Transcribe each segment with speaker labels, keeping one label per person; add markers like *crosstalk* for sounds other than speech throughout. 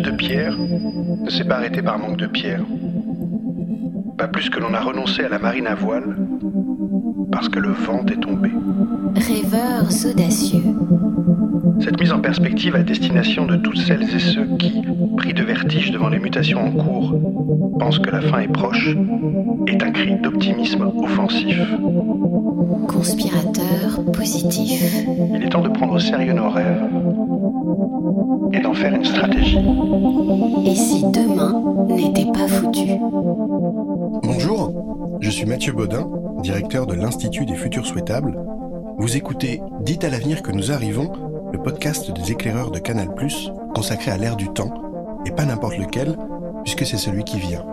Speaker 1: De pierre ne s'est pas arrêté par manque de pierre. Pas plus que l'on a renoncé à la marine à voile parce que le vent est tombé.
Speaker 2: Rêveurs audacieux.
Speaker 1: Cette mise en perspective à destination de toutes celles et ceux qui, pris de vertige devant les mutations en cours, pensent que la fin est proche, est un cri d'optimisme offensif.
Speaker 2: Conspirateur positif.
Speaker 1: Il est temps de prendre au sérieux nos rêves et d'en faire une stratégie.
Speaker 2: Et si demain n'était pas foutu?
Speaker 3: Bonjour, je suis Mathieu Baudin, directeur de l'Institut des Futurs Souhaitables. Vous écoutez Dites à l'avenir que nous arrivons, le podcast des éclaireurs de Canal+, consacré à l'ère du temps, et pas n'importe lequel, puisque c'est celui qui vient.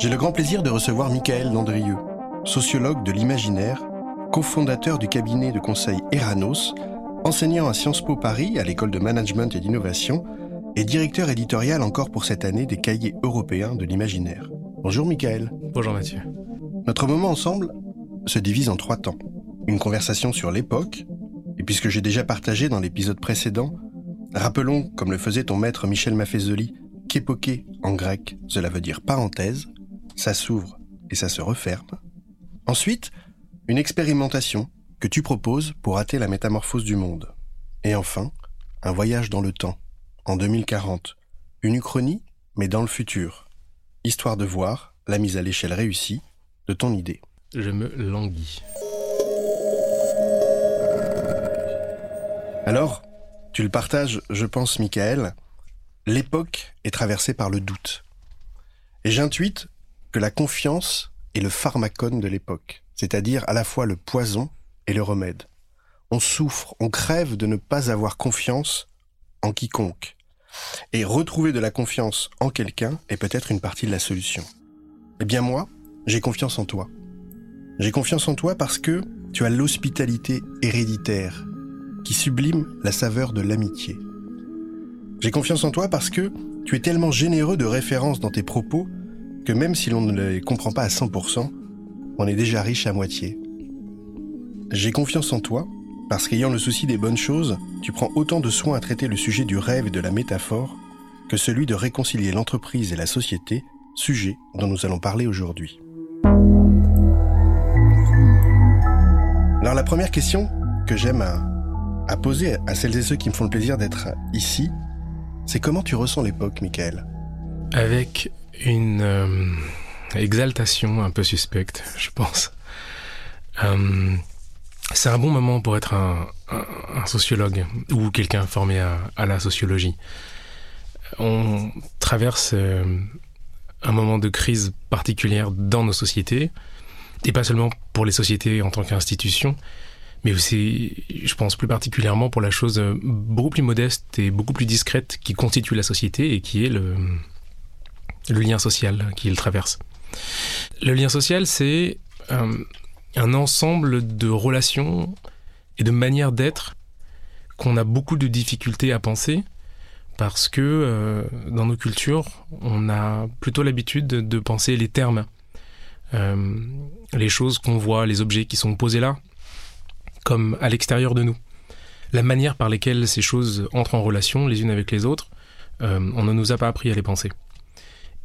Speaker 3: J'ai le grand plaisir de recevoir Michael Landrieux, sociologue de l'imaginaire, cofondateur du cabinet de conseil Eranos, enseignant à Sciences Po Paris à l'école de management et d'innovation, et directeur éditorial encore pour cette année des cahiers européens de l'imaginaire. Bonjour Michael.
Speaker 4: Bonjour Mathieu.
Speaker 3: Notre moment ensemble se divise en trois temps. Une conversation sur l'époque, et puisque j'ai déjà partagé dans l'épisode précédent, rappelons, comme le faisait ton maître Michel Maffezoli, qu'époquer en grec, cela veut dire parenthèse, ça s'ouvre et ça se referme. Ensuite, une expérimentation que tu proposes pour hâter la métamorphose du monde. Et enfin, un voyage dans le temps, en 2040. Une uchronie, mais dans le futur. Histoire de voir la mise à l'échelle réussie de ton idée.
Speaker 4: Je me languis.
Speaker 3: Alors, tu le partages, je pense, Michael, l'époque est traversée par le doute. Et j'intuite que la confiance est le pharmacone de l'époque, c'est-à-dire à la fois le poison et le remède. On souffre, on crève de ne pas avoir confiance en quiconque. Et retrouver de la confiance en quelqu'un est peut-être une partie de la solution. Eh bien moi, j'ai confiance en toi. J'ai confiance en toi parce que tu as l'hospitalité héréditaire qui sublime la saveur de l'amitié. J'ai confiance en toi parce que tu es tellement généreux de références dans tes propos que même si l'on ne les comprend pas à 100%, on est déjà riche à moitié. J'ai confiance en toi parce qu'ayant le souci des bonnes choses, tu prends autant de soin à traiter le sujet du rêve et de la métaphore que celui de réconcilier l'entreprise et la société, sujet dont nous allons parler aujourd'hui. Alors la première question que j'aime à, à poser à celles et ceux qui me font le plaisir d'être ici, c'est comment tu ressens l'époque, Michael
Speaker 4: Avec une euh, exaltation un peu suspecte, je pense. Euh, c'est un bon moment pour être un, sociologue ou quelqu'un formé à, à, la sociologie. On traverse euh, un moment de crise particulière dans nos sociétés, et pas seulement pour les sociétés en tant qu'institution, mais aussi, je pense plus particulièrement pour la chose beaucoup plus modeste et beaucoup plus discrète qui constitue la société et qui est le, lien social qui le traverse. Le lien social, c'est euh, un ensemble de relations et de manières d'être qu'on a beaucoup de difficultés à penser parce que euh, dans nos cultures, on a plutôt l'habitude de, penser les termes, euh, les choses qu'on voit, les objets qui sont posés là, comme à l'extérieur de nous. La manière par laquelle ces choses entrent en relation les unes avec les autres, euh, on ne nous a pas appris à les penser.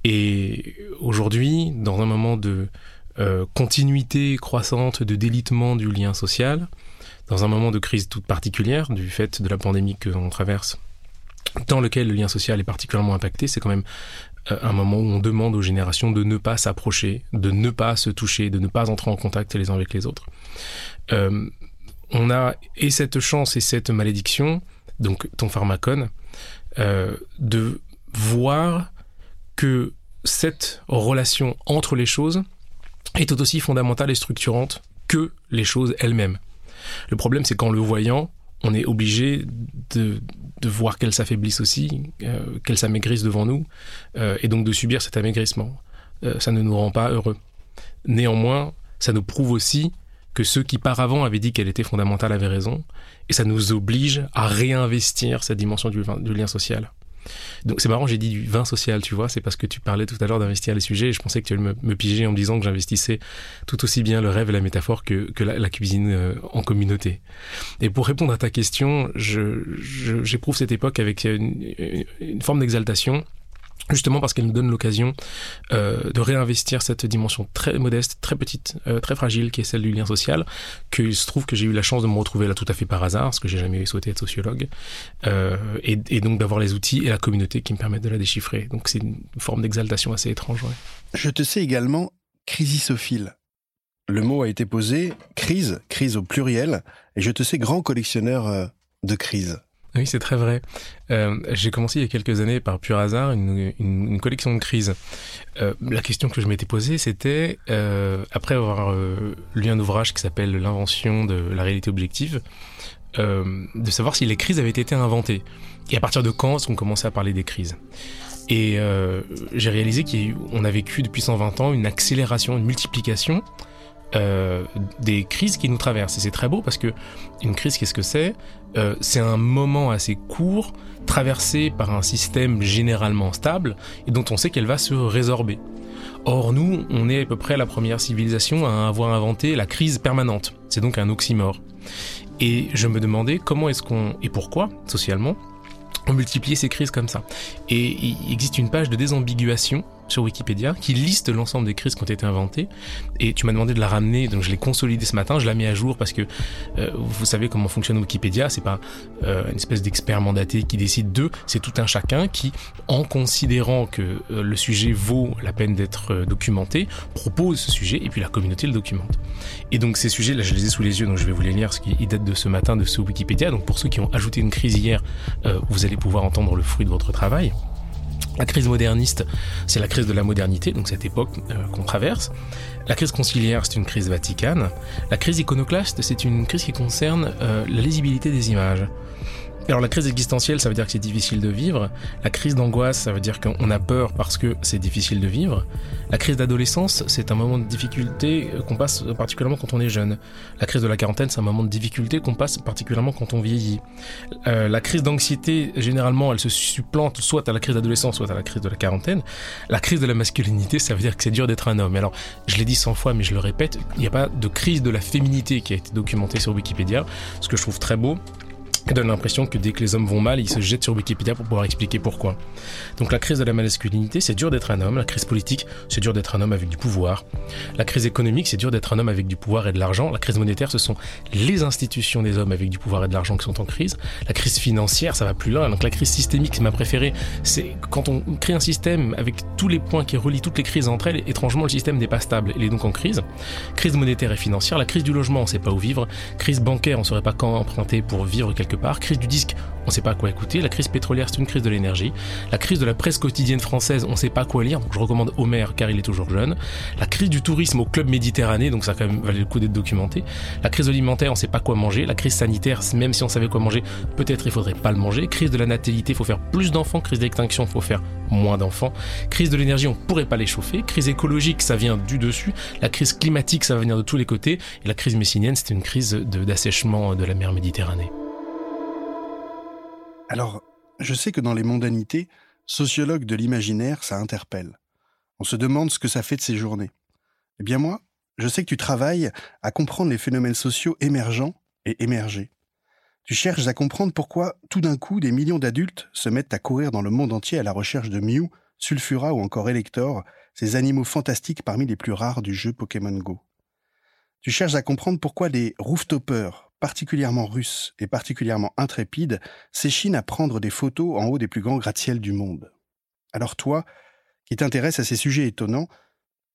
Speaker 4: Et aujourd'hui, dans un moment de euh, continuité croissante, de délitement du lien social, dans un moment de crise toute particulière du fait de la pandémie que l'on traverse, dans lequel le lien social est particulièrement impacté, c'est quand même euh, un moment où on demande aux générations de ne pas s'approcher, de ne pas se toucher, de ne pas entrer en contact les uns avec les autres. On a et cette chance et cette malédiction, donc ton pharmacone, euh, de voir que cette relation entre les choses est tout aussi fondamentale et structurante que les choses elles-mêmes. Le problème, c'est qu'en le voyant, on est obligé de, de voir qu'elles s'affaiblissent aussi, euh, qu'elles s'amaigrissent devant nous, euh, et donc de subir cet amaigrissement. Euh, ça ne nous rend pas heureux. Néanmoins, ça nous prouve aussi que ceux qui par avant avaient dit qu'elle était fondamentale avaient raison, et ça nous oblige à réinvestir cette dimension du, lien social. Donc c'est marrant, j'ai dit du vin social, tu vois, c'est parce que tu parlais tout à l'heure d'investir les sujets et je pensais que tu allais me, piger en me disant que j'investissais tout aussi bien le rêve et la métaphore que, la, cuisine euh, en communauté. Et pour répondre à ta question, j'éprouve cette époque avec une forme d'exaltation justement parce qu'elle nous donne l'occasion euh, de réinvestir cette dimension très modeste, très petite, euh, très fragile, qui est celle du lien social, qu'il se trouve que j'ai eu la chance de me retrouver là tout à fait par hasard, parce que j'ai jamais souhaité être sociologue, euh, et, et, donc d'avoir les outils et la communauté qui me permettent de la déchiffrer. Donc c'est une forme d'exaltation assez étrange. Ouais.
Speaker 3: Je te sais également crisisophile. Le mot a été posé, crise, crise au pluriel, et je te sais grand collectionneur euh, de crises.
Speaker 4: Oui, c'est très vrai. Euh, j'ai commencé il y a quelques années par pur hasard une, une, collection de crises. Euh, la question que je m'étais posée, c'était, euh, après avoir lu un ouvrage qui s'appelle L'invention de la réalité objective, de savoir si les crises avaient été inventées. Et à partir de quand est-ce qu'on commençait à parler des crises? Et j'ai réalisé qu'on a vécu depuis 120 ans une accélération, une multiplication euh, des crises qui nous traversent. Et c'est très beau parce que une crise, qu'est-ce que c'est? Euh, C'est un moment assez court, traversé par un système généralement stable et dont on sait qu'elle va se résorber. Or, nous, on est à peu près la première civilisation à avoir inventé la crise permanente. C'est donc un oxymore. Et je me demandais comment est-ce qu'on, et pourquoi, socialement, on multipliait ces crises comme ça. Et il existe une page de désambiguation sur Wikipédia qui liste l'ensemble des crises qui ont été inventées. Et tu m'as demandé de la ramener, donc je l'ai consolidée ce matin, je la mets à jour parce que euh, vous savez comment fonctionne Wikipédia, c'est pas euh, une espèce d'expert mandaté qui décide d'eux, c'est tout un chacun qui, en considérant que euh, le sujet vaut la peine d'être documenté, propose ce sujet et puis la communauté le documente. Et donc ces sujets, là je les ai sous les yeux, donc je vais vous les lire, parce qu'ils datent de ce matin de ce Wikipédia. Donc pour ceux qui ont ajouté une crise hier, vous allez pouvoir entendre le fruit de votre travail. La crise moderniste, c'est la crise de la modernité, donc cette époque euh, qu'on traverse. La crise conciliaire, c'est une crise vaticane. La crise iconoclaste, c'est une crise qui concerne euh, la lisibilité des images. Alors la crise existentielle, ça veut dire que c'est difficile de vivre. La crise d'angoisse, ça veut dire qu'on a peur parce que c'est difficile de vivre. La crise d'adolescence, c'est un moment de difficulté qu'on passe particulièrement quand on est jeune. La crise de la quarantaine, c'est un moment de difficulté qu'on passe particulièrement quand on vieillit. Euh, la crise d'anxiété, généralement, elle se supplante soit à la crise d'adolescence, soit à la crise de la quarantaine. La crise de la masculinité, ça veut dire que c'est dur d'être un homme. Alors, je l'ai dit 100 fois, mais je le répète, il n'y a pas de crise de la féminité qui a été documentée sur Wikipédia, ce que je trouve très beau donne l'impression que dès que les hommes vont mal, ils se jettent sur Wikipédia pour pouvoir expliquer pourquoi. Donc la crise de la masculinité, c'est dur d'être un homme. La crise politique, c'est dur d'être un homme avec du pouvoir. La crise économique, c'est dur d'être un homme avec du pouvoir et de l'argent. La crise monétaire, ce sont les institutions des hommes avec du pouvoir et de l'argent qui sont en crise. La crise financière, ça va plus loin. Donc la crise systémique, c'est ma préférée. C'est quand on crée un système avec tous les points qui relient toutes les crises entre elles, étrangement, le système n'est pas stable. Il est donc en crise. Crise monétaire et financière. La crise du logement, on sait pas où vivre. Crise bancaire, on saurait pas quand emprunter pour vivre quelque part. Crise du disque, on ne sait pas quoi écouter. La crise pétrolière, c'est une crise de l'énergie. La crise de la presse quotidienne française, on ne sait pas quoi lire. Donc je recommande Homer car il est toujours jeune. La crise du tourisme au club méditerranéen, donc ça quand même valait le coup d'être documenté. La crise alimentaire, on ne sait pas quoi manger. La crise sanitaire, même si on savait quoi manger, peut-être il faudrait pas le manger. Crise de la natalité, faut faire plus d'enfants. Crise d'extinction, faut faire moins d'enfants. Crise de l'énergie, on pourrait pas les chauffer. Crise écologique, ça vient du dessus. La crise climatique, ça va venir de tous les côtés. Et la crise messinienne, c'était une crise d'assèchement de la mer Méditerranée.
Speaker 3: Alors, je sais que dans les mondanités, sociologue de l'imaginaire, ça interpelle. On se demande ce que ça fait de ces journées. Eh bien moi, je sais que tu travailles à comprendre les phénomènes sociaux émergents et émergés. Tu cherches à comprendre pourquoi, tout d'un coup, des millions d'adultes se mettent à courir dans le monde entier à la recherche de Mew, Sulfura ou encore Elector, ces animaux fantastiques parmi les plus rares du jeu Pokémon Go. Tu cherches à comprendre pourquoi les rooftopers, particulièrement russes et particulièrement intrépides, s'échinent à prendre des photos en haut des plus grands gratte-ciel du monde. Alors toi, qui t'intéresse à ces sujets étonnants,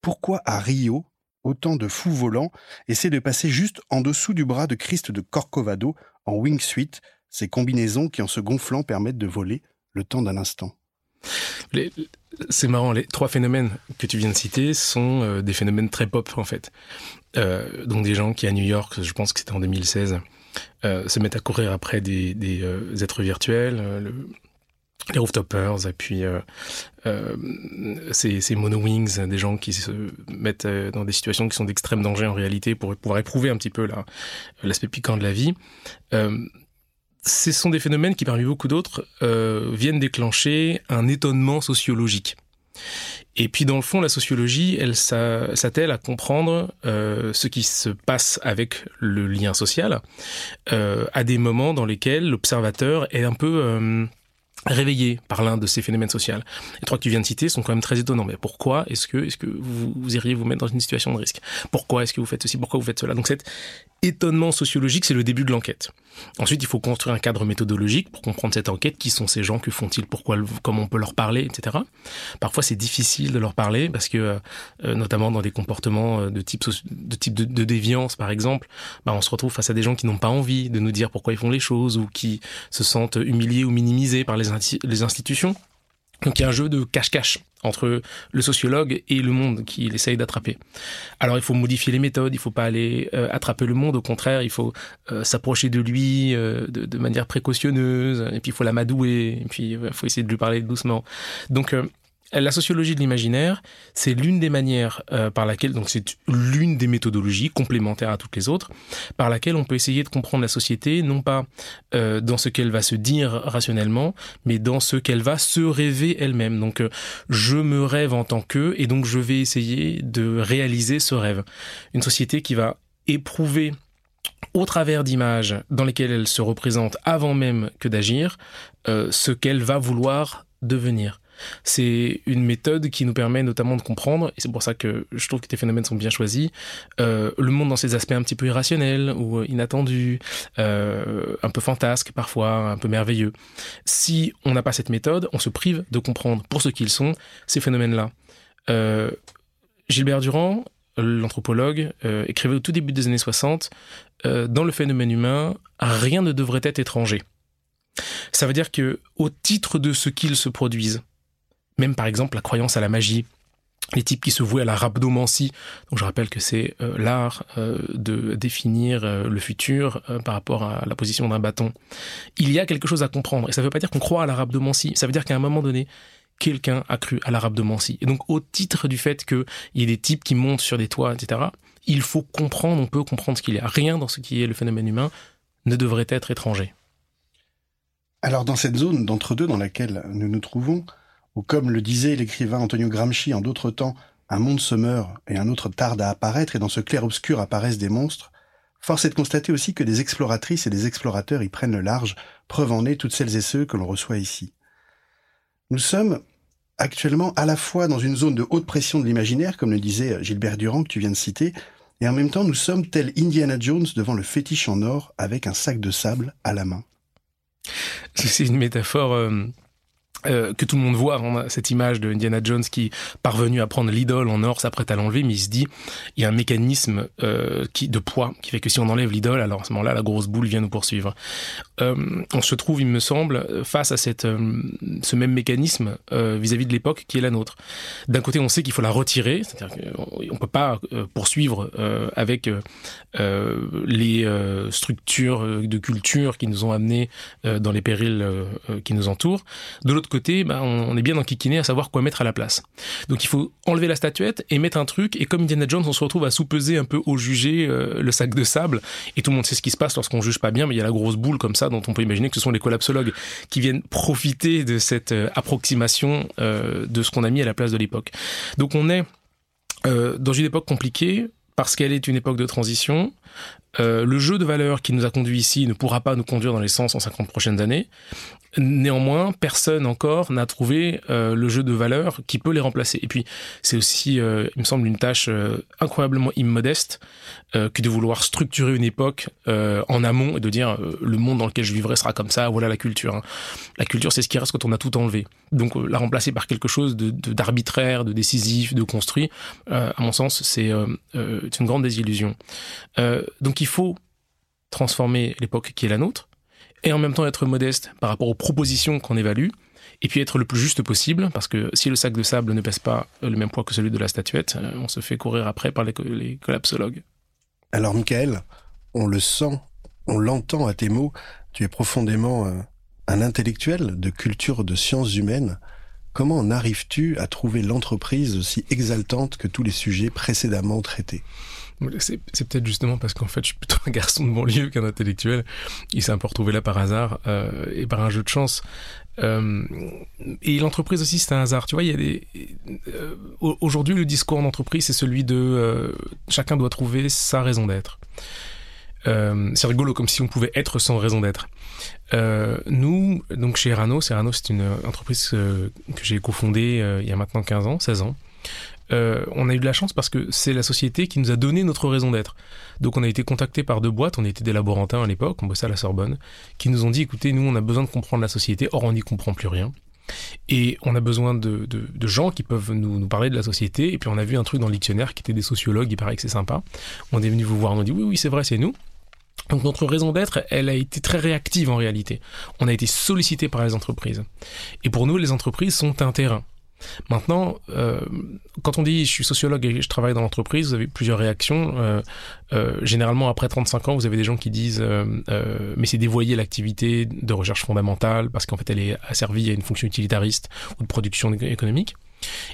Speaker 3: pourquoi à Rio, autant de fous volants essaient de passer juste en dessous du bras de Christ de Corcovado en wingsuit, ces combinaisons qui en se gonflant permettent de voler le temps d'un instant?
Speaker 4: C'est marrant, les trois phénomènes que tu viens de citer sont euh, des phénomènes très pop en fait. Euh, donc des gens qui à New York, je pense que c'était en 2016, euh, se mettent à courir après des, euh, êtres virtuels, le, les rooftopers, et puis ces, ces mono-wings, des gens qui se mettent dans des situations qui sont d'extrême danger en réalité pour pouvoir éprouver un petit peu l'aspect piquant de la vie ce sont des phénomènes qui, parmi beaucoup d'autres, euh, viennent déclencher un étonnement sociologique. Et puis dans le fond, la sociologie, elle s'attelle à comprendre euh, ce qui se passe avec le lien social euh, à des moments dans lesquels l'observateur est un peu euh, réveillé par l'un de ces phénomènes sociaux. Les trois que tu viens de citer sont quand même très étonnants. Mais pourquoi est-ce que, est-ce que vous, vous, iriez vous mettre dans une situation de risque? Pourquoi est-ce que vous faites ceci? Pourquoi vous faites cela? Donc cette étonnement sociologique, c'est le début de l'enquête. Ensuite, il faut construire un cadre méthodologique pour comprendre cette enquête. Qui sont ces gens? Que font-ils? Pourquoi Comment on peut leur parler Etc. Parfois, c'est difficile de leur parler parce que, euh, notamment dans des comportements euh, de type de type de déviance, par exemple, bah, on se retrouve face à des gens qui n'ont pas envie de nous dire pourquoi ils font les choses ou qui se sentent humiliés ou minimisés par les, les institutions. Donc il y a un jeu de cache-cache entre le sociologue et le monde qu'il essaye d'attraper. Alors il faut modifier les méthodes, il faut pas aller euh, attraper le monde, au contraire, il faut euh, s'approcher de lui euh, de, manière précautionneuse, et puis il faut l'amadouer, et puis il faut essayer de lui parler doucement. Donc la sociologie de l'imaginaire, c'est l'une des manières euh, par laquelle, donc c'est l'une des méthodologies complémentaires à toutes les autres, par laquelle on peut essayer de comprendre la société, non pas euh, dans ce qu'elle va se dire rationnellement, mais dans ce qu'elle va se rêver elle-même. Donc euh, je me rêve en tant que, et donc je vais essayer de réaliser ce rêve. Une société qui va éprouver au travers d'images dans lesquelles elle se représente avant même que d'agir, ce qu'elle va vouloir devenir. C'est une méthode qui nous permet notamment de comprendre, et c'est pour ça que je trouve que tes phénomènes sont bien choisis, euh, le monde dans ses aspects un petit peu irrationnels ou inattendus, euh, un peu fantasques parfois, un peu merveilleux. Si on n'a pas cette méthode, on se prive de comprendre pour ce qu'ils sont ces phénomènes-là. Euh, Gilbert Durand, l'anthropologue, euh, écrivait au tout début des années 60, euh, dans le phénomène humain, rien ne devrait être étranger. Ça veut dire que, au titre de ce qu'ils se produisent, même par exemple la croyance à la magie, les types qui se vouent à la rhabdomancie. Donc je rappelle que c'est euh, l'art euh, de définir euh, le futur par rapport à la position d'un bâton. Il y a quelque chose à comprendre. Et ça ne veut pas dire qu'on croit à la rhabdomancie. Ça veut dire qu'à un moment donné, quelqu'un a cru à la rhabdomancie. Et donc au titre du fait qu'il y ait des types qui montent sur des toits, etc., il faut comprendre, on peut comprendre ce qu'il y a. Rien dans ce qui est le phénomène humain ne devrait être étranger.
Speaker 3: Alors dans cette zone d'entre-deux dans laquelle nous nous trouvons, ou comme le disait l'écrivain Antonio Gramsci en d'autres temps, un monde se meurt et un autre tarde à apparaître et dans ce clair-obscur apparaissent des monstres, force est de constater aussi que des exploratrices et des explorateurs y prennent le large, preuve en est toutes celles et ceux que l'on reçoit ici. Nous sommes actuellement à la fois dans une zone de haute pression de l'imaginaire, comme le disait Gilbert Durand que tu viens de citer, et en même temps nous sommes tels Indiana Jones devant le fétiche en or avec un sac de sable à la main.
Speaker 4: C'est une métaphore euh, euh, que tout le monde voit, a cette image de Indiana Jones qui, parvenu à prendre l'idole en or, s'apprête à l'enlever, mais il se dit, il y a un mécanisme euh, qui, de poids qui fait que si on enlève l'idole, alors à ce moment-là, la grosse boule vient nous poursuivre. Euh, on se trouve, il me semble, face à euh, ce même mécanisme euh, vis-à-vis -vis de l'époque qui est la nôtre. D'un côté, on sait qu'il faut la retirer, c'est-à-dire qu'on peut pas poursuivre avec les structures de culture qui nous ont amenés dans les périls qui nous entourent. De l'autre côté, bah, on est bien enquiquiné à savoir quoi mettre à la place. Donc il faut enlever la statuette et mettre un truc. Et comme Indiana Jones, on se retrouve à sous-peser un peu au jugé le sac de sable. Et tout le monde sait ce qui se passe lorsqu'on juge pas bien, mais il y a la grosse boule comme ça dont on peut imaginer que ce sont les collapsologues qui viennent profiter de cette euh, approximation euh, de ce qu'on a mis à la place de l'époque. Donc on est euh, dans une époque compliquée parce qu'elle est une époque de transition. Le jeu de valeurs qui nous a conduit ici ne pourra pas nous conduire dans les 150 prochaines années. Néanmoins, personne encore n'a trouvé euh, le jeu de valeurs qui peut les remplacer. Et puis, c'est aussi, euh, il me semble, une tâche euh, incroyablement immodeste euh, que de vouloir structurer une époque euh, en amont et de dire le monde dans lequel je vivrai sera comme ça. Voilà la culture. Hein. La culture, c'est ce qui reste quand on a tout enlevé. Donc, la remplacer par quelque chose de d'arbitraire, de, de, décisif, de construit, à mon sens, c'est une grande désillusion. donc, il faut transformer l'époque qui est la nôtre et en même temps être modeste par rapport aux propositions qu'on évalue et puis être le plus juste possible, parce que si le sac de sable ne pèse pas le même poids que celui de la statuette, euh, on se fait courir après par les, collapsologues.
Speaker 3: Alors, Michael, on le sent, on l'entend à tes mots, tu es profondément euh, un intellectuel de culture de sciences humaines. Comment en arrives-tu à trouver l'entreprise aussi exaltante que tous les sujets précédemment traités?
Speaker 4: C'est, peut-être justement parce qu'en fait, je suis plutôt un garçon de banlieue qu'un intellectuel. Il s'est un peu retrouvé là par hasard euh, et par un jeu de chance. Euh, et l'entreprise aussi, c'est un hasard. Tu vois. Euh, aujourd'hui, le discours en entreprise, c'est celui de chacun doit trouver sa raison d'être. C'est rigolo, comme si on pouvait être sans raison d'être. nous, donc chez Erano, c'est une entreprise que j'ai cofondée il y a maintenant 15 ans, 16 ans. Euh, on a eu de la chance parce que c'est la société qui nous a donné notre raison d'être. Donc on a été contacté par deux boîtes, on était des laborantins à l'époque, on bossait à la Sorbonne, qui nous ont dit écoutez, nous on a besoin de comprendre la société, or on n'y comprend plus rien. Et on a besoin de, gens qui peuvent nous, parler de la société. Et puis on a vu un truc dans le dictionnaire qui était des sociologues, il paraît que c'est sympa. On est venu vous voir, on a dit oui, oui, c'est vrai, c'est nous. Donc notre raison d'être, elle a été très réactive en réalité. On a été sollicité par les entreprises. Et pour nous, les entreprises sont un terrain. Maintenant, euh, quand on dit je suis sociologue et je travaille dans l'entreprise, vous avez plusieurs réactions. Euh, euh, généralement, après 35 ans, vous avez des gens qui disent mais c'est dévoyer l'activité de recherche fondamentale parce qu'en fait elle est asservie à une fonction utilitariste ou de production économique.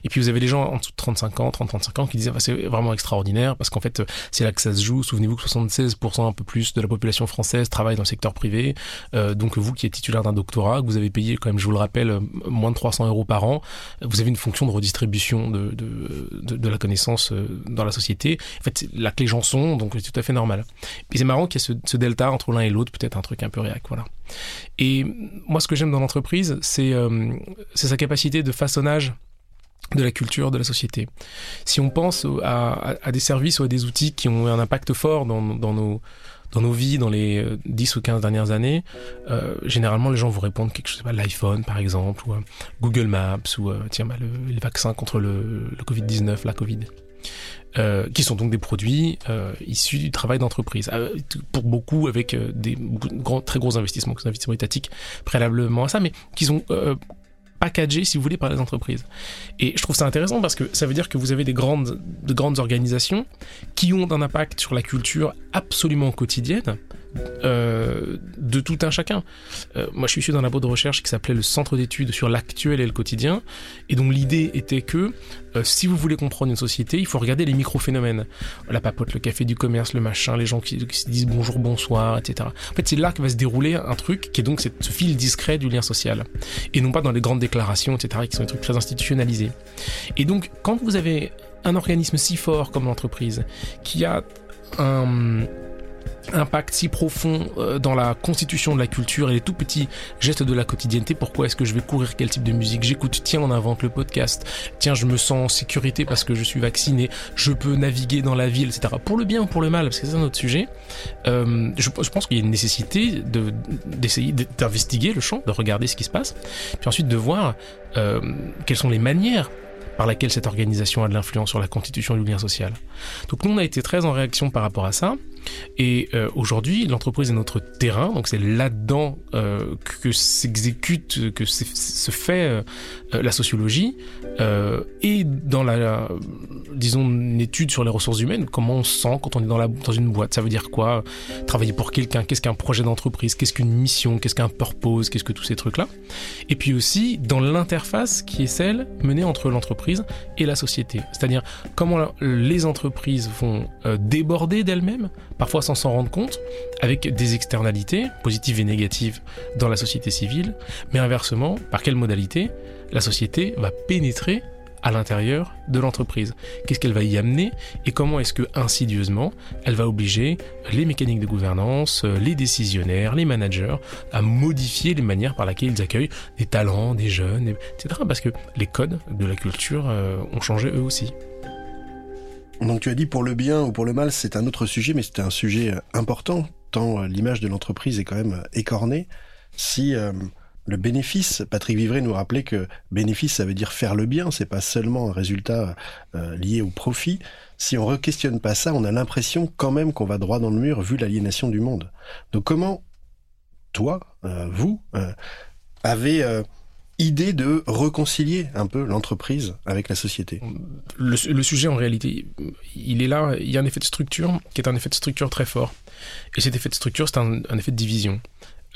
Speaker 4: Et puis vous avez des gens en dessous de 35 ans, 30-35 ans qui disent ah, c'est vraiment extraordinaire parce qu'en fait c'est là que ça se joue. Souvenez-vous que 76% un peu plus de la population française travaille dans le secteur privé. Euh, donc vous qui êtes titulaire d'un doctorat, que vous avez payé quand même, je vous le rappelle, moins de 300 euros par an, vous avez une fonction de redistribution de, de, de, la connaissance euh, dans la société. En fait, là que les gens sont, donc c'est tout à fait normal. Et c'est marrant qu'il y ait ce, ce delta entre l'un et l'autre, peut-être un truc un peu réac, voilà. Et moi, ce que j'aime dans l'entreprise, c'est euh, sa capacité de façonnage de la culture, de la société. Si on pense à, des services ou à des outils qui ont un impact fort dans, nos, dans nos vies dans les 10 euh, ou 15 dernières années, euh, généralement les gens vous répondent quelque chose, l'iPhone par exemple, ou euh, Google Maps, ou tiens, bah, le, les vaccins contre le, Covid-19, la Covid. qui sont donc des produits issus du travail d'entreprise. pour beaucoup avec des très gros investissements, des investissements étatiques préalablement à ça, mais qui sont packagé, si vous voulez, par les entreprises. Et je trouve ça intéressant parce que ça veut dire que vous avez des de grandes organisations qui ont un impact sur la culture absolument quotidienne, euh, de tout un chacun. Euh, moi, je suis issu d'un labo de recherche qui s'appelait le Centre d'études sur l'actuel et le quotidien, et donc l'idée était que euh, si vous voulez comprendre une société, il faut regarder les micro-phénomènes. La papote, le café du commerce, le machin, les gens qui, se disent bonjour, bonsoir, etc. En fait, c'est là que va se dérouler un truc qui est donc ce fil discret du lien social, et non pas dans les grandes déclarations, etc., qui sont des trucs très institutionnalisés. Et donc, quand vous avez un organisme si fort comme l'entreprise, qui a un impact si profond euh, dans la constitution de la culture et les tout petits gestes de la quotidienneté. Pourquoi est-ce que je vais courir Quel type de musique? J'écoute Tiens, on invente le podcast. Tiens, je me sens en sécurité parce que je suis vacciné. Je peux naviguer dans la ville, etc. Pour le bien ou pour le mal, parce que c'est un autre sujet. Euh, je, je, pense qu'il y a une nécessité de, d'essayer d'investiguer le champ, de regarder ce qui se passe, puis ensuite de voir euh, quelles sont les manières par laquelle cette organisation a de l'influence sur la constitution du lien social. Donc nous, on a été très en réaction par rapport à ça. Et euh, aujourd'hui, l'entreprise est notre terrain, donc c'est là-dedans euh, que s'exécute, que se fait euh, la sociologie, et dans la, disons, une étude sur les ressources humaines, comment on se sent quand on est dans, la, dans une boîte, ça veut dire quoi? Travailler pour quelqu'un, qu'est-ce qu'un projet d'entreprise, qu'est-ce qu'une mission, qu'est-ce qu'un purpose, qu'est-ce que tous ces trucs-là? Et puis aussi dans l'interface qui est celle menée entre l'entreprise et la société, c'est-à-dire comment les entreprises vont déborder d'elles-mêmes parfois sans s'en rendre compte, avec des externalités, positives et négatives, dans la société civile, mais inversement, par quelle modalité la société va pénétrer à l'intérieur de l'entreprise? Qu'est-ce qu'elle va y amener? Et comment est-ce que insidieusement elle va obliger les mécaniques de gouvernance, les décisionnaires, les managers à modifier les manières par lesquelles ils accueillent des talents, des jeunes, etc. Parce que les codes de la culture euh, ont changé eux aussi.
Speaker 3: Donc tu as dit pour le bien ou pour le mal, c'est un autre sujet, mais c'était un sujet euh, important, tant euh, l'image de l'entreprise est quand même euh, écornée. Si le bénéfice, Patrick Vivray nous rappelait que bénéfice, ça veut dire faire le bien, c'est pas seulement un résultat lié au profit. Si on re-questionne pas ça, on a l'impression quand même qu'on va droit dans le mur vu l'aliénation du monde. Donc comment, toi, vous, avez idée de réconcilier un peu l'entreprise avec la société.
Speaker 4: Le, sujet en réalité, il est là, il y a un effet de structure qui est un effet de structure très fort. Et cet effet de structure, c'est un, effet de division.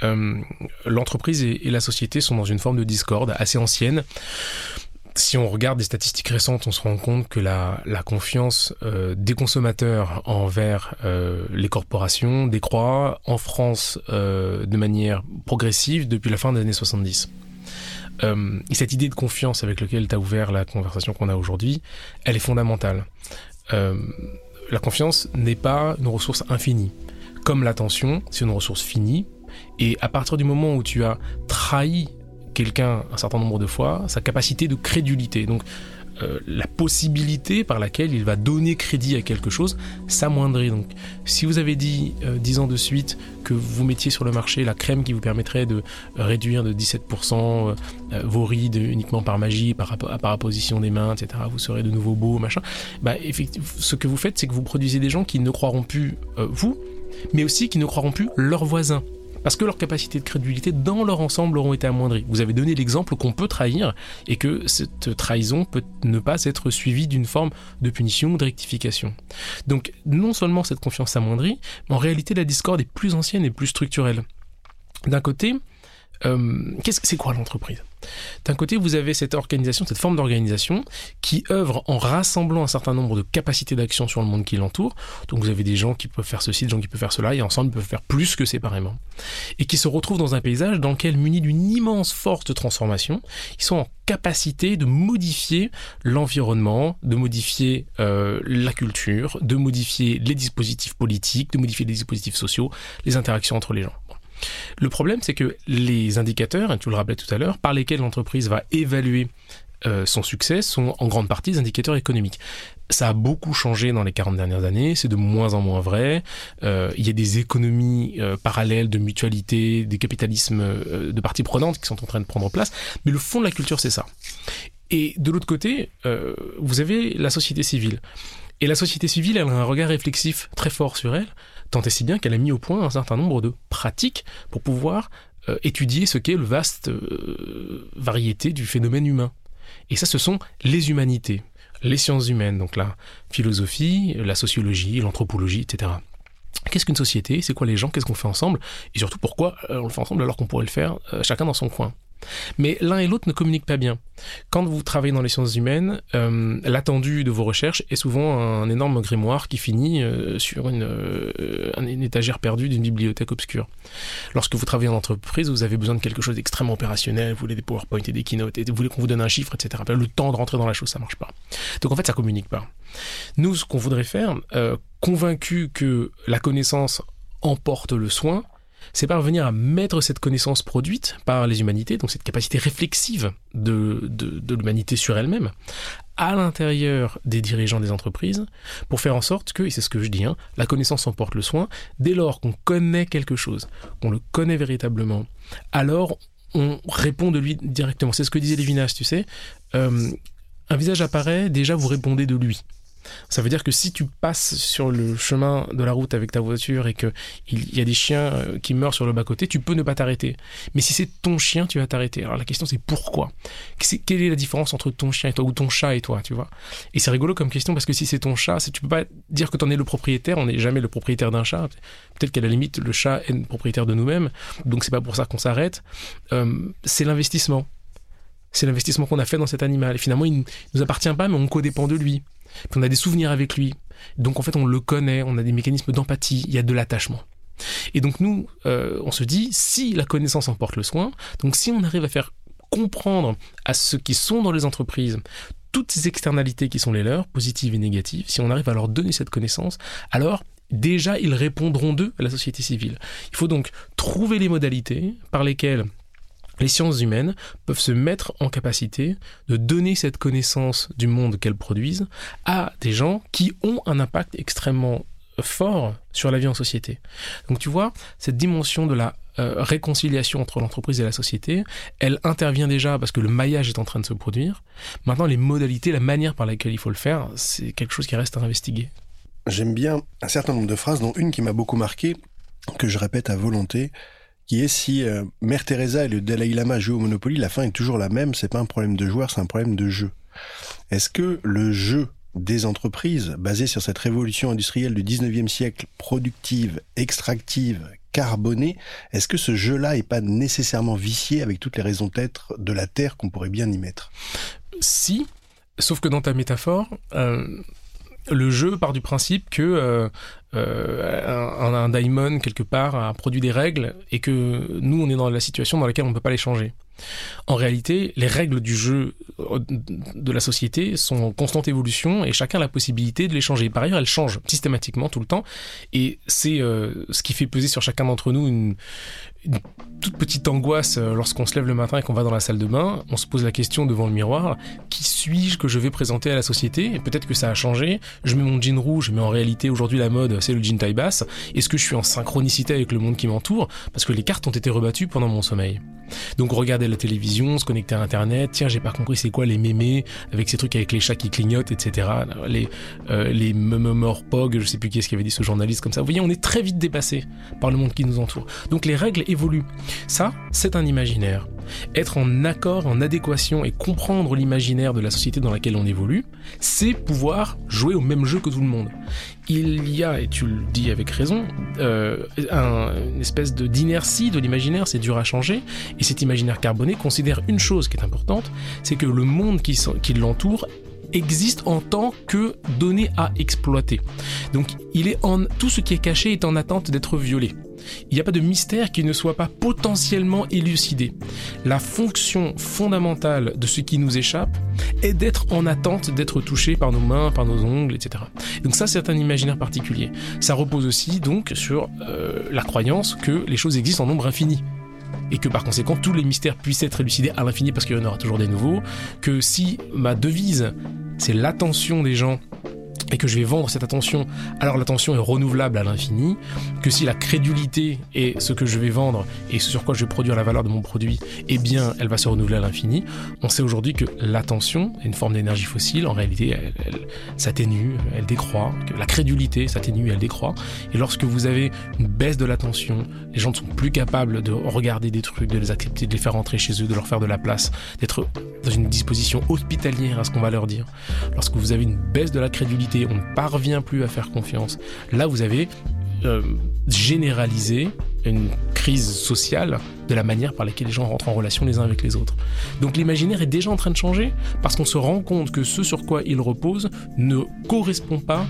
Speaker 4: Euh, L'entreprise et, la société sont dans une forme de discorde assez ancienne. Si on regarde des statistiques récentes, on se rend compte que la, confiance euh, des consommateurs envers euh, les corporations décroît en France de manière progressive depuis la fin des années 70. Euh, et cette idée de confiance avec laquelle tu as ouvert la conversation qu'on a aujourd'hui, elle est fondamentale. Euh, la confiance n'est pas une ressource infinie. Comme l'attention, c'est une ressource finie. Et à partir du moment où tu as trahi quelqu'un un certain nombre de fois, sa capacité de crédulité, donc euh, la possibilité par laquelle il va donner crédit à quelque chose s'amoindrit. Donc, si vous avez dit euh, 10 ans de suite que vous mettiez sur le marché la crème qui vous permettrait de réduire de 17% euh, vos rides uniquement par magie, par, par apposition des mains, etc., vous serez de nouveau beau, machin, bah, effectivement, ce que vous faites, c'est que vous produisez des gens qui ne croiront plus euh, vous, mais aussi qui ne croiront plus leurs voisins parce que leurs capacités de crédulité dans leur ensemble auront été amoindries. Vous avez donné l'exemple qu'on peut trahir et que cette trahison peut ne pas être suivie d'une forme de punition ou de rectification. Donc non seulement cette confiance s'amoindrit, mais en réalité la discorde est plus ancienne et plus structurelle. D'un côté, qu'est-ce que c'est quoi l'entreprise? D'un côté, vous avez cette organisation, cette forme d'organisation qui œuvre en rassemblant un certain nombre de capacités d'action sur le monde qui l'entoure. Donc vous avez des gens qui peuvent faire ceci, des gens qui peuvent faire cela, et ensemble peuvent faire plus que séparément. Et qui se retrouvent dans un paysage dans lequel, munis d'une immense force de transformation, ils sont en capacité de modifier l'environnement, de modifier euh, la culture, de modifier les dispositifs politiques, de modifier les dispositifs sociaux, les interactions entre les gens. Le problème, c'est que les indicateurs, et tu le rappelais tout à l'heure, par lesquels l'entreprise va évaluer euh, son succès sont en grande partie des indicateurs économiques. Ça a beaucoup changé dans les 40 dernières années, c'est de moins en moins vrai. Euh, il y a des économies euh, parallèles de mutualité, des capitalismes de parties prenantes qui sont en train de prendre place, mais le fond de la culture, c'est ça. Et de l'autre côté, vous avez la société civile. Et la société civile, elle a un regard réflexif très fort sur elle, tant et si bien qu'elle a mis au point un certain nombre de pratiques pour pouvoir euh, étudier ce qu'est le vaste euh, variété du phénomène humain. Et ça, ce sont les humanités, les sciences humaines, donc la philosophie, la sociologie, l'anthropologie, etc. Qu'est-ce qu'une société? C'est quoi les gens? Qu'est-ce qu'on fait ensemble? Et surtout, pourquoi on le fait ensemble alors qu'on pourrait le faire euh, chacun dans son coin? Mais l'un et l'autre ne communiquent pas bien. Quand vous travaillez dans les sciences humaines, euh, l'attendu de vos recherches est souvent un énorme grimoire qui finit euh, sur une, euh, une étagère perdue d'une bibliothèque obscure. Lorsque vous travaillez en entreprise, vous avez besoin de quelque chose d'extrêmement opérationnel, vous voulez des PowerPoint et des keynotes, et vous voulez qu'on vous donne un chiffre, etc. Le temps de rentrer dans la chose, ça marche pas. Donc en fait, ça communique pas. Nous, ce qu'on voudrait faire, euh, convaincu que la connaissance emporte le soin, c'est parvenir à mettre cette connaissance produite par les humanités, donc cette capacité réflexive de, de, l'humanité sur elle-même, à l'intérieur des dirigeants des entreprises, pour faire en sorte que, et c'est ce que je dis, hein, la connaissance emporte le soin, dès lors qu'on connaît quelque chose, qu'on le connaît véritablement, alors on répond de lui directement. C'est ce que disait Lévinas, tu sais. Euh, un visage apparaît, déjà vous répondez de lui. Ça veut dire que si tu passes sur le chemin de la route avec ta voiture et que il y a des chiens euh, qui meurent sur le bas-côté, tu peux ne pas t'arrêter. Mais si c'est ton chien, tu vas t'arrêter. Alors la question c'est pourquoi? Quelle est la différence entre ton chien et toi ou ton chat et toi, tu vois? Et c'est rigolo comme question parce que si c'est ton chat, tu peux pas dire que tu en es le propriétaire, on n'est jamais le propriétaire d'un chat. Peut-être qu'à la limite le chat est le propriétaire de nous-mêmes, donc c'est pas pour ça qu'on s'arrête. Euh, c'est l'investissement. C'est l'investissement qu'on a fait dans cet animal. Et finalement, il ne nous appartient pas, mais on codépend de lui. Puis on a des souvenirs avec lui. Donc en fait, on le connaît, on a des mécanismes d'empathie, il y a de l'attachement. Et donc nous, euh, on se dit, si la connaissance emporte le soin, donc si on arrive à faire comprendre à ceux qui sont dans les entreprises toutes ces externalités qui sont les leurs, positives et négatives, si on arrive à leur donner cette connaissance, alors déjà ils répondront d'eux à la société civile. Il faut donc trouver les modalités par lesquelles les sciences humaines peuvent se mettre en capacité de donner cette connaissance du monde qu'elles produisent à des gens qui ont un impact extrêmement fort sur la vie en société. Donc tu vois, cette dimension de la euh, réconciliation entre l'entreprise et la société, elle intervient déjà parce que le maillage est en train de se produire. Maintenant, les modalités, la manière par laquelle il faut le faire, c'est quelque chose qui reste à investiguer.
Speaker 3: J'aime bien un certain nombre de phrases, dont une qui m'a beaucoup marqué, que je répète à volonté, qui est si euh, Mère Teresa et le Dalai Lama jouent au Monopoly, la fin est toujours la même, c'est pas un problème de joueur, c'est un problème de jeu. Est-ce que le jeu des entreprises, basé sur cette révolution industrielle du 19e siècle, productive, extractive, carbonée, est-ce que ce jeu-là est pas nécessairement vicié avec toutes les raisons d'être de la Terre qu'on pourrait bien y mettre?
Speaker 4: Si, sauf que dans ta métaphore, euh, le jeu part du principe que euh, euh, un, un, quelque part a produit des règles et que nous on est dans la situation dans laquelle on ne peut pas les changer. En réalité, les règles du jeu euh, de la société sont en constante évolution et chacun a la possibilité de les changer. Par ailleurs, elles changent systématiquement tout le temps et c'est ce qui fait peser sur chacun d'entre nous une, une, toute petite angoisse euh, lorsqu'on se lève le matin et qu'on va dans la salle de bain. On se pose la question devant le miroir qui suis-je que je vais présenter à la société? Peut-être que ça a changé. Je mets mon jean rouge, mais en réalité, aujourd'hui, la mode, c'est le jean taille basse. Est-ce que je suis en synchronicité avec le monde qui m'entoure? Parce que les cartes ont été rebattues pendant mon sommeil. Donc regarder la télévision, se connecter à Internet, tiens j'ai pas compris c'est quoi les mémés, avec ces trucs avec les chats qui clignotent, etc. Les, euh, pog, je sais plus qui est-ce qui avait dit ce journaliste comme ça. Vous voyez, on est très vite dépassé par le monde qui nous entoure. Donc les règles Ça, c'est un imaginaire. Être en accord, en adéquation et comprendre l'imaginaire de la société dans laquelle on évolue, c'est pouvoir jouer au même jeu que tout le monde. Il y a, et tu le dis avec raison, euh, un, une espèce d'inertie de l'imaginaire, c'est dur à changer, et cet imaginaire carboné considère une chose qui est importante, c'est que le monde qui, l'entoure existe en tant que données à exploiter. Donc tout ce qui est caché est en attente d'être violé. Il n'y a pas de mystère qui ne soit pas potentiellement élucidé. La fonction fondamentale de ce qui nous échappe est d'être en attente d'être touché par nos mains, par nos ongles, etc. Donc ça, c'est un imaginaire particulier. Ça repose aussi donc sur euh, la croyance que les choses existent en nombre infini et que par conséquent tous les mystères puissent être élucidés à l'infini parce qu'il y en aura toujours des nouveaux, que si ma devise c'est l'attention des gens et que je vais vendre cette attention, alors l'attention est renouvelable à l'infini, que si la crédulité est ce que je vais vendre et sur quoi je vais produire la valeur de mon produit, eh bien elle va se renouveler à l'infini. On sait aujourd'hui que l'attention est une forme d'énergie fossile, en réalité elle, elle s'atténue, elle décroît, la crédulité s'atténue, elle décroît, et lorsque vous avez une baisse de l'attention, les gens ne sont plus capables de regarder des trucs, de les accepter, de les faire rentrer chez eux, de leur faire de la place, d'être dans une disposition hospitalière à ce qu'on va leur dire. Lorsque vous avez une baisse de la crédulité, on ne parvient plus à faire confiance. Là, vous avez euh, généralisé une crise sociale de la manière par laquelle les gens rentrent en relation les uns avec les autres. Donc l'imaginaire est déjà en train de changer parce qu'on se rend compte que ce sur quoi il repose ne correspond pas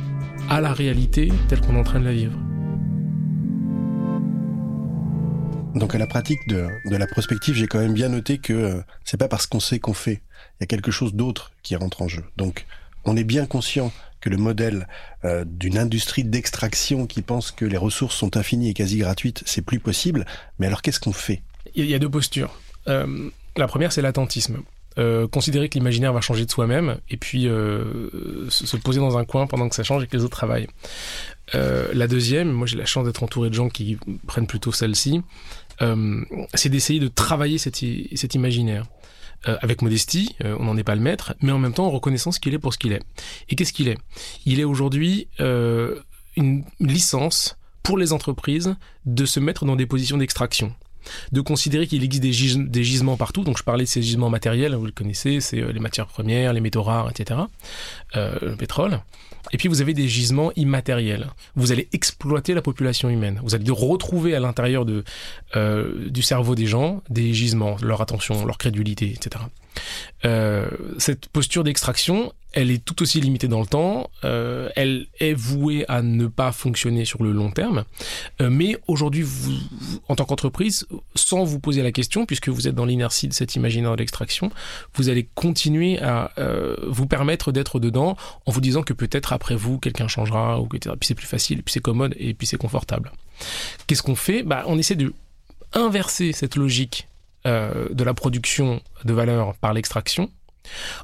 Speaker 4: à la réalité telle qu'on est en train de la vivre.
Speaker 3: Donc à la pratique de, de la prospective, j'ai quand même bien noté que euh, c'est pas parce qu'on sait qu'on fait, il y a quelque chose d'autre qui rentre en jeu. Donc on est bien conscient que le modèle euh, d'une industrie d'extraction qui pense que les ressources sont infinies et quasi gratuites, c'est plus possible. Mais alors qu'est-ce qu'on fait?
Speaker 4: Il y a deux postures. Euh, la première, c'est l'attentisme. Euh, considérer que l'imaginaire va changer de soi-même et puis se poser dans un coin pendant que ça change et que les autres travaillent. La deuxième, moi j'ai la chance d'être entouré de gens qui prennent plutôt celle-ci, c'est d'essayer de travailler cet imaginaire euh, avec modestie, euh, on n'en est pas le maître, mais en même temps en reconnaissant ce qu'il est pour ce qu'il est. Et qu'est-ce qu'il est? Il est aujourd'hui euh, une licence pour les entreprises de se mettre dans des positions d'extraction de considérer qu'il existe des, gis des, gisements partout. Donc je parlais de ces gisements matériels, vous le connaissez, c'est les matières premières, les métaux rares, etc. Euh, le pétrole. Et puis vous avez des gisements immatériels. Vous allez exploiter la population humaine. Vous allez retrouver à l'intérieur euh, du cerveau des gens des gisements, leur attention, leur crédulité, etc. Euh, cette posture d'extraction, elle est tout aussi limitée dans le temps, euh, elle est vouée à ne pas fonctionner sur le long terme, euh, mais aujourd'hui, en tant qu'entreprise, sans vous poser la question, puisque vous êtes dans l'inertie de cet imaginaire de l'extraction, vous allez continuer à vous permettre d'être dedans en vous disant que peut-être après vous, quelqu'un changera, ou. Puis c'est plus facile, puis c'est commode, et puis c'est confortable. Qu'est-ce qu'on fait? Bah, On essaie de inverser cette logique euh, de la production de valeur par l'extraction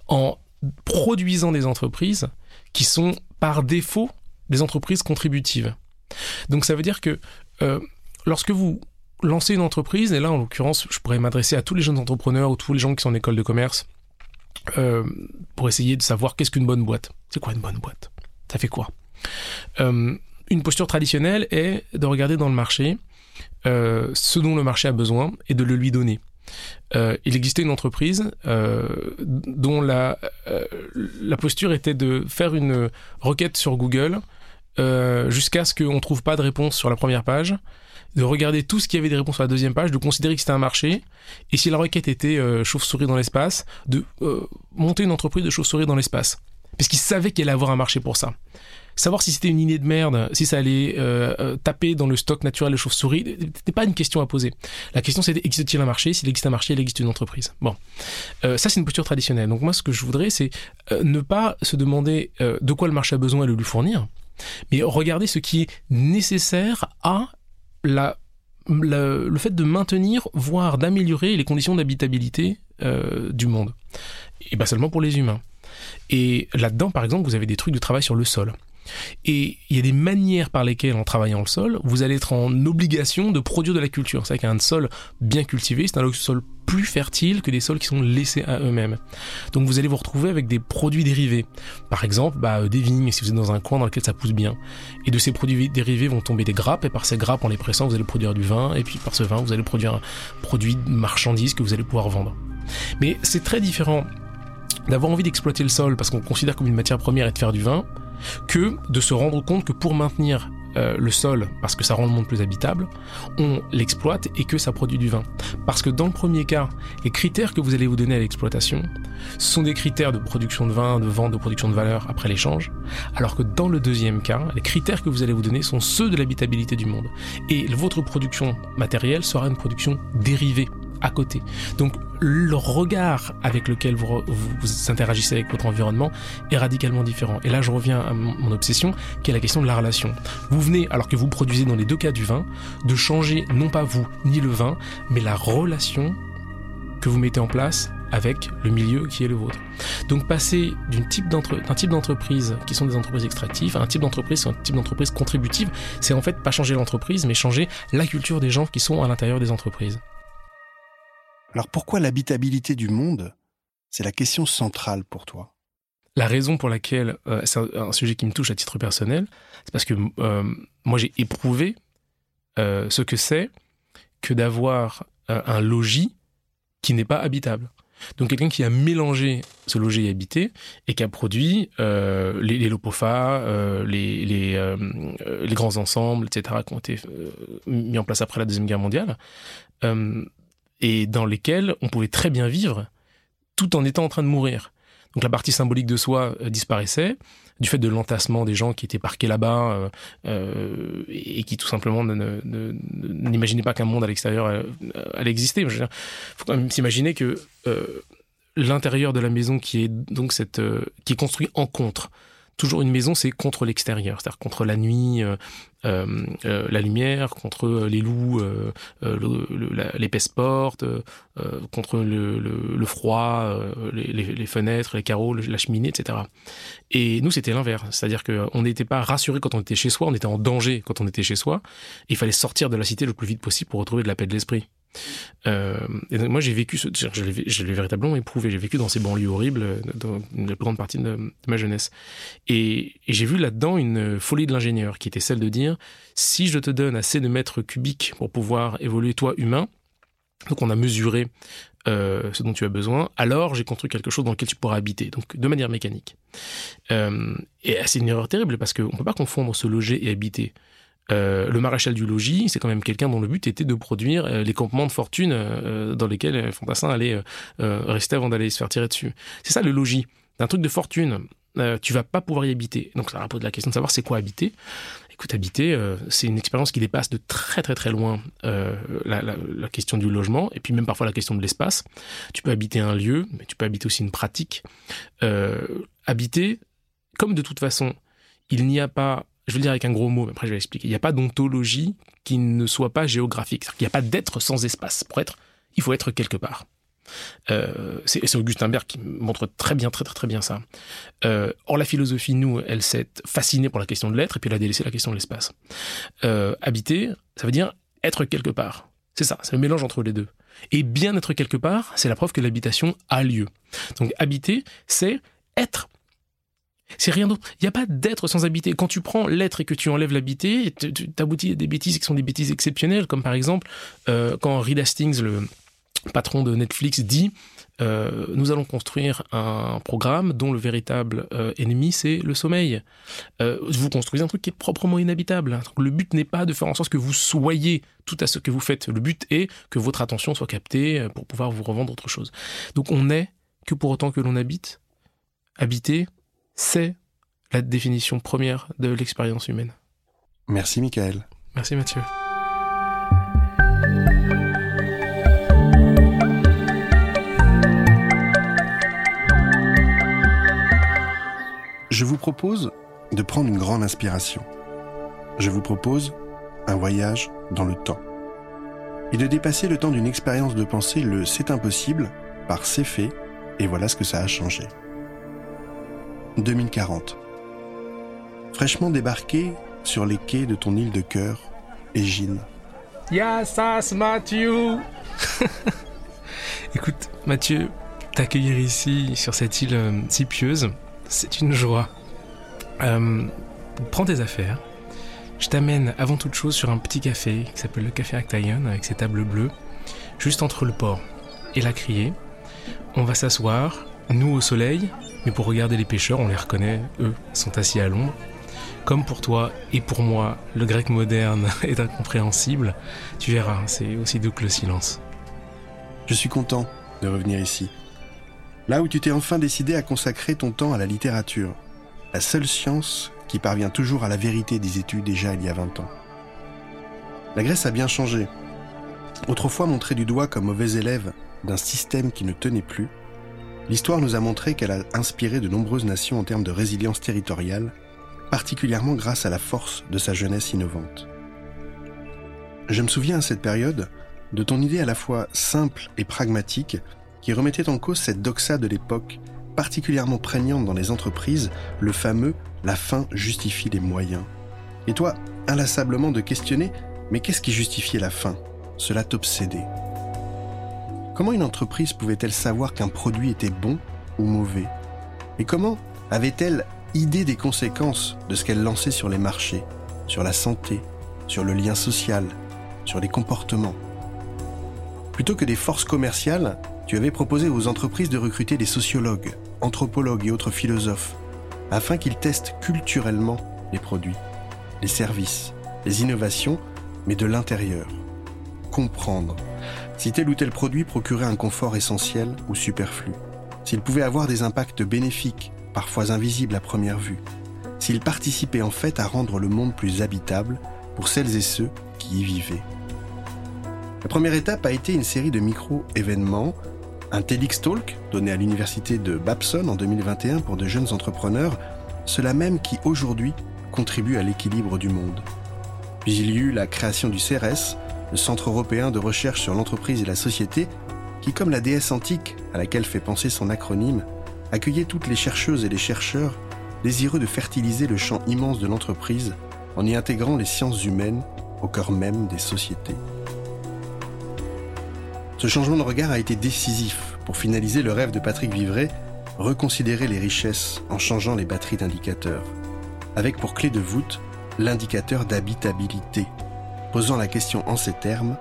Speaker 4: en produisant des entreprises qui sont par défaut des entreprises contributives. Donc ça veut dire que euh, lorsque vous lancez une entreprise, et là en l'occurrence je pourrais m'adresser à tous les jeunes entrepreneurs ou tous les gens qui sont en école de commerce, euh, pour essayer de savoir qu'est-ce qu'une bonne boîte. C'est quoi une bonne boîte? Ça fait quoi? Une posture traditionnelle est de regarder dans le marché euh, ce dont le marché a besoin et de le lui donner. Euh, il existait une entreprise euh, dont la, euh, la posture était de faire une requête sur Google jusqu'à ce qu'on ne trouve pas de réponse sur la première page, de regarder tout ce qu'il y avait des réponses sur la deuxième page, de considérer que c'était un marché, et si la requête était chauve-souris dans l'espace, de monter une entreprise de chauve-souris dans l'espace. Parce qu'ils savaient qu'il allait avoir un marché pour ça. Savoir si c'était une idée de merde, si ça allait euh, euh, taper dans le stock naturel de chauve-souris, c'était pas une question à poser. La question c'était existe-t-il un marché? S'il existe un marché, il existe une entreprise. Bon, Euh, ça c'est une posture traditionnelle. Donc moi ce que je voudrais c'est euh, ne pas se demander euh, de quoi le marché a besoin et le lui fournir, mais regarder ce qui est nécessaire à la, la- le fait de maintenir, voire d'améliorer les conditions d'habitabilité euh, du monde. Et pas seulement pour les humains. Et là-dedans, par exemple, vous avez des trucs de travail sur le sol. Et il y a des manières par lesquelles, en travaillant le sol, vous allez être en obligation de produire de la culture. C'est vrai qu'un sol bien cultivé, c'est un sol plus fertile que des sols qui sont laissés à eux-mêmes. Donc vous allez vous retrouver avec des produits dérivés. Par exemple, bah, euh, des vignes, si vous êtes dans un coin dans lequel ça pousse bien. Et de ces produits dérivés vont tomber des grappes, et par ces grappes, en les pressant, vous allez produire du vin, et puis par ce vin, vous allez produire un produit de marchandise que vous allez pouvoir vendre. Mais c'est très différent d'avoir envie d'exploiter le sol parce qu'on considère comme une matière première et de faire du vin, que de se rendre compte que pour maintenir euh, le sol, parce que ça rend le monde plus habitable, on l'exploite et que ça produit du vin. Parce que dans le premier cas, les critères que vous allez vous donner à l'exploitation sont des critères de production de vin, de vente, de production de valeur après l'échange, alors que dans le deuxième cas, les critères que vous allez vous donner sont ceux de l'habitabilité du monde. Et votre production matérielle sera une production dérivée à côté. Donc le regard avec lequel vous, vous, interagissez avec votre environnement est radicalement différent. Et là, je reviens à mon obsession, qui est la question de la relation. Vous venez, alors que vous produisez dans les deux cas du vin, de changer non pas vous ni le vin, mais la relation que vous mettez en place avec le milieu qui est le vôtre. Donc passer d'un type d'entreprise qui sont des entreprises extractives à un type d'entreprise, un type d'entreprise contributive, c'est en fait pas changer l'entreprise, mais changer la culture des gens qui sont à l'intérieur des entreprises.
Speaker 3: Alors pourquoi l'habitabilité du monde, c'est la question centrale pour toi?
Speaker 4: La raison pour laquelle euh, c'est un, sujet qui me touche à titre personnel, c'est parce que euh, moi j'ai éprouvé euh, ce que c'est que d'avoir un logis qui n'est pas habitable. Donc quelqu'un qui a mélangé ce logis et habité et qui a produit les, les les, les, grands ensembles, etc., qui ont été mis en place après la Deuxième Guerre mondiale, et dans lesquels on pouvait très bien vivre tout en étant en train de mourir. Donc la partie symbolique de soi disparaissait du fait de l'entassement des gens qui étaient parqués là-bas euh, euh, et qui tout simplement n'imaginaient pas qu'un monde à l'extérieur euh, allait exister. Il faut quand même s'imaginer que euh, l'intérieur de la maison qui est donc cette euh, qui est construit en contre. Toujours une maison, c'est contre l'extérieur, c'est-à-dire contre la nuit, euh, euh, la lumière, contre les loups, euh, l'épaisse porte, euh, contre le, le, le froid, les, les, fenêtres, les carreaux, la cheminée, etc. Et nous, c'était l'inverse, c'est-à-dire qu'on n'était pas rassuré quand on était chez soi, on était en danger quand on était chez soi. Il fallait sortir de la cité le plus vite possible pour retrouver de la paix de l'esprit. Euh, et donc moi j'ai vécu, ce, je l'ai véritablement éprouvé. J'ai vécu dans ces banlieues horribles dans la plus grande partie de, ma jeunesse. Et, j'ai vu là-dedans une folie de l'ingénieur qui était celle de dire si je te donne assez de mètres cubiques pour pouvoir évoluer toi humain, donc on a mesuré euh, ce dont tu as besoin, alors j'ai construit quelque chose dans lequel tu pourras habiter, donc de manière mécanique. Euh, et c'est une erreur terrible parce qu'on ne peut pas confondre se loger et habiter. Euh, le maréchal du logis, c'est quand même quelqu'un dont le but était de produire euh, les campements de fortune euh, dans lesquels Fantassin allait rester avant d'aller se faire tirer dessus. C'est ça le logis. C'est un truc de fortune. tu vas pas pouvoir y habiter. Donc ça pose la question de savoir c'est quoi habiter. Écoute, habiter, c'est une expérience qui dépasse de très très très loin la, question du logement et puis même parfois la question de l'espace. Tu peux habiter un lieu, mais tu peux habiter aussi une pratique. habiter, comme de toute façon, il n'y a pas je vais le dire avec un gros mot, mais après je vais l'expliquer. Il n'y a pas d'ontologie qui ne soit pas géographique. Il n'y a pas d'être sans espace. Pour être, il faut être quelque part. Euh, c'est Augustin Berg qui montre très bien, très très très bien ça. Euh, or la philosophie, nous, elle s'est fascinée pour la question de l'être et puis elle a délaissé la question de l'espace. Euh, habiter, ça veut dire être quelque part. C'est ça, c'est le mélange entre les deux. Et bien être quelque part, c'est la preuve que l'habitation a lieu. Donc habiter, c'est être C'est rien d'autre. Il n'y a pas d'être sans habiter. Quand tu prends l'être et que tu enlèves l'habiter, tu aboutis à des bêtises qui sont des bêtises exceptionnelles, comme par exemple euh, quand Reed Hastings, le patron de Netflix, dit euh, nous allons construire un programme dont le véritable euh, ennemi c'est le sommeil. Vous construisez un truc qui est proprement inhabitable. Le but n'est pas de faire en sorte que vous soyez tout à ce que vous faites. Le but est que votre attention soit captée pour pouvoir vous revendre autre chose. Donc on n'est que pour autant que l'on habite. Habiter, c'est la définition première de l'expérience humaine.
Speaker 3: Merci Michael.
Speaker 4: Merci Mathieu.
Speaker 3: Je vous propose de prendre une grande inspiration. Je vous propose un voyage dans le temps. Et de dépasser le temps d'une expérience de pensée, le c'est impossible, par c'est fait, et voilà ce que ça a changé. 2040. Fraîchement débarqué sur les quais de ton île de cœur, Égine.
Speaker 4: Yassas Mathieu *laughs* Écoute, Mathieu, t'accueillir ici, sur cette île euh, si pieuse, c'est une joie. Euh, prends tes affaires. Je t'amène avant toute chose sur un petit café qui s'appelle le Café Actaïon avec ses tables bleues, juste entre le port et la criée. On va s'asseoir, nous au soleil, mais pour regarder les pêcheurs, on les reconnaît, eux sont assis à l'ombre. Comme pour toi et pour moi, le grec moderne *laughs* est incompréhensible, tu verras, c'est aussi doux que le silence.
Speaker 3: Je suis content de revenir ici. Là où tu t'es enfin décidé à consacrer ton temps à la littérature, la seule science qui parvient toujours à la vérité des études déjà il y a 20 ans. La Grèce a bien changé. Autrefois montrée du doigt comme mauvais élève d'un système qui ne tenait plus, l'histoire nous a montré qu'elle a inspiré de nombreuses nations en termes de résilience territoriale, particulièrement grâce à la force de sa jeunesse innovante. Je me souviens à cette période de ton idée à la fois simple et pragmatique qui remettait en cause cette doxa de l'époque, particulièrement prégnante dans les entreprises, le fameux la fin justifie les moyens. Et toi, inlassablement de questionner, mais qu'est-ce qui justifiait la fin? Cela t'obsédait? Comment une entreprise pouvait-elle savoir qu'un produit était bon ou mauvais? Et comment avait-elle idée des conséquences de ce qu'elle lançait sur les marchés, sur la santé, sur le lien social, sur les comportements? Plutôt que des forces commerciales, tu avais proposé aux entreprises de recruter des sociologues, anthropologues et autres philosophes, afin qu'ils testent culturellement les produits, les services, les innovations, mais de l'intérieur. Comprendre si tel ou tel produit procurait un confort essentiel ou superflu, s'il pouvait avoir des impacts bénéfiques, parfois invisibles à première vue, s'il participait en fait à rendre le monde plus habitable pour celles et ceux qui y vivaient. La première étape a été une série de micro-événements un TEDx Talk donné à l'université de Babson en 2021 pour de jeunes entrepreneurs, cela même qui aujourd'hui contribue à l'équilibre du monde. Puis il y eut la création du CRS, le Centre européen de recherche sur l'entreprise et la société, qui, comme la déesse antique à laquelle fait penser son acronyme, accueillait toutes les chercheuses et les chercheurs désireux de fertiliser le champ immense de l'entreprise en y intégrant les sciences humaines au cœur même des sociétés. Ce changement de regard a été décisif pour finaliser le rêve de Patrick Vivray, reconsidérer les richesses en changeant les batteries d'indicateurs, avec pour clé de voûte l'indicateur d'habitabilité, posant la question en ces termes,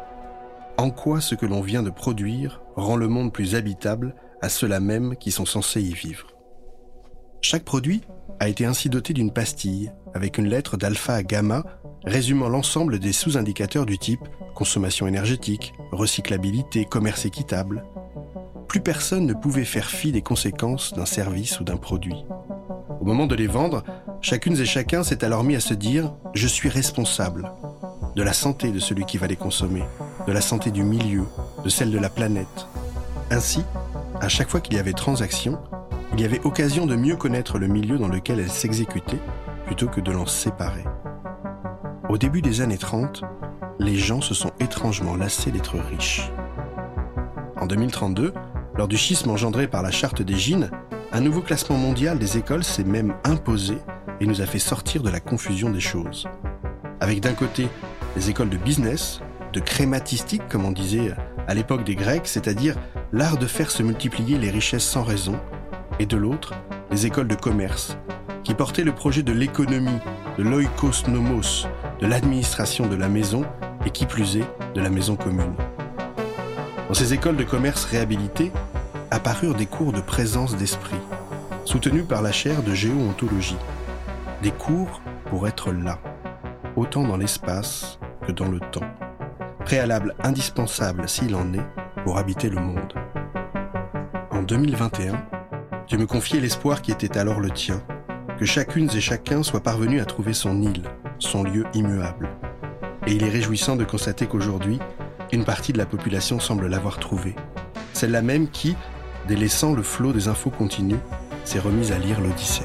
Speaker 3: en quoi ce que l'on vient de produire rend le monde plus habitable à ceux-là même qui sont censés y vivre? Chaque produit a été ainsi doté d'une pastille avec une lettre d'alpha à gamma résumant l'ensemble des sous-indicateurs du type consommation énergétique, recyclabilité, commerce équitable. Plus personne ne pouvait faire fi des conséquences d'un service ou d'un produit. Au moment de les vendre, chacune et chacun s'est alors mis à se dire ⁇ Je suis responsable de la santé de celui qui va les consommer, de la santé du milieu, de celle de la planète. Ainsi, à chaque fois qu'il y avait transaction, il y avait occasion de mieux connaître le milieu dans lequel elle s'exécutait plutôt que de l'en séparer. Au début des années 30, les gens se sont étrangement lassés d'être riches. En 2032, lors du schisme engendré par la charte des Gines, un nouveau classement mondial des écoles s'est même imposé et nous a fait sortir de la confusion des choses. Avec d'un côté les écoles de business, de crématistique comme on disait à l'époque des Grecs, c'est-à-dire l'art de faire se multiplier les richesses sans raison, et de l'autre les écoles de commerce, qui portait le projet de l'économie, de l'oikos nomos, de l'administration de la maison et qui plus est, de la maison commune. Dans ces écoles de commerce réhabilitées, apparurent des cours de présence d'esprit, soutenus par la chaire de géontologie. Des cours pour être là, autant dans l'espace que dans le temps. Préalable indispensable s'il en est pour habiter le monde. En 2021, tu me confiais l'espoir qui était alors le tien, que chacune et chacun soit parvenu à trouver son île, son lieu immuable. Et il est réjouissant de constater qu'aujourd'hui, une partie de la population semble l'avoir trouvé. Celle-là même qui, délaissant le flot des infos continues, s'est remise à lire l'Odyssée.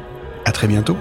Speaker 3: À très bientôt.